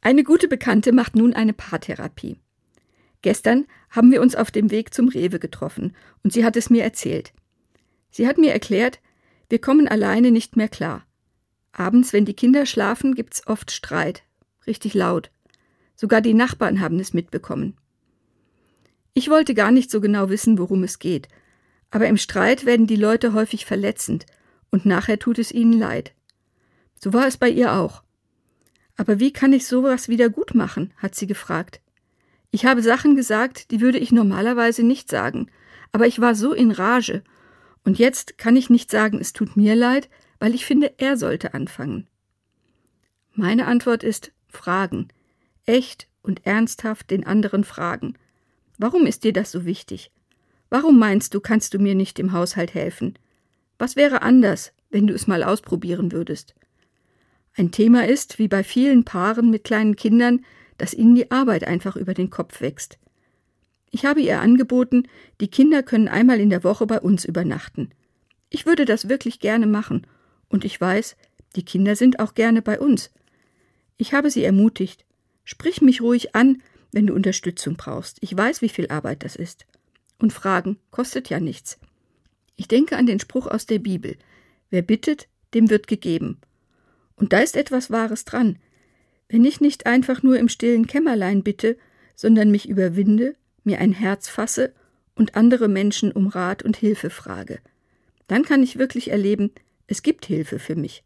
Eine gute Bekannte macht nun eine Paartherapie. Gestern haben wir uns auf dem Weg zum Rewe getroffen und sie hat es mir erzählt. Sie hat mir erklärt, wir kommen alleine nicht mehr klar. Abends, wenn die Kinder schlafen, gibt's oft Streit. Richtig laut. Sogar die Nachbarn haben es mitbekommen. Ich wollte gar nicht so genau wissen, worum es geht. Aber im Streit werden die Leute häufig verletzend und nachher tut es ihnen leid. So war es bei ihr auch. Aber wie kann ich sowas wieder gut machen? hat sie gefragt. Ich habe Sachen gesagt, die würde ich normalerweise nicht sagen, aber ich war so in Rage. Und jetzt kann ich nicht sagen, es tut mir leid, weil ich finde, er sollte anfangen. Meine Antwort ist fragen. Echt und ernsthaft den anderen fragen. Warum ist dir das so wichtig? Warum meinst du, kannst du mir nicht im Haushalt helfen? Was wäre anders, wenn du es mal ausprobieren würdest? Ein Thema ist, wie bei vielen Paaren mit kleinen Kindern, dass ihnen die Arbeit einfach über den Kopf wächst. Ich habe ihr angeboten, die Kinder können einmal in der Woche bei uns übernachten. Ich würde das wirklich gerne machen, und ich weiß, die Kinder sind auch gerne bei uns. Ich habe sie ermutigt. Sprich mich ruhig an, wenn du Unterstützung brauchst. Ich weiß, wie viel Arbeit das ist. Und Fragen kostet ja nichts. Ich denke an den Spruch aus der Bibel. Wer bittet, dem wird gegeben. Und da ist etwas Wahres dran. Wenn ich nicht einfach nur im stillen Kämmerlein bitte, sondern mich überwinde, mir ein Herz fasse und andere Menschen um Rat und Hilfe frage, dann kann ich wirklich erleben, es gibt Hilfe für mich.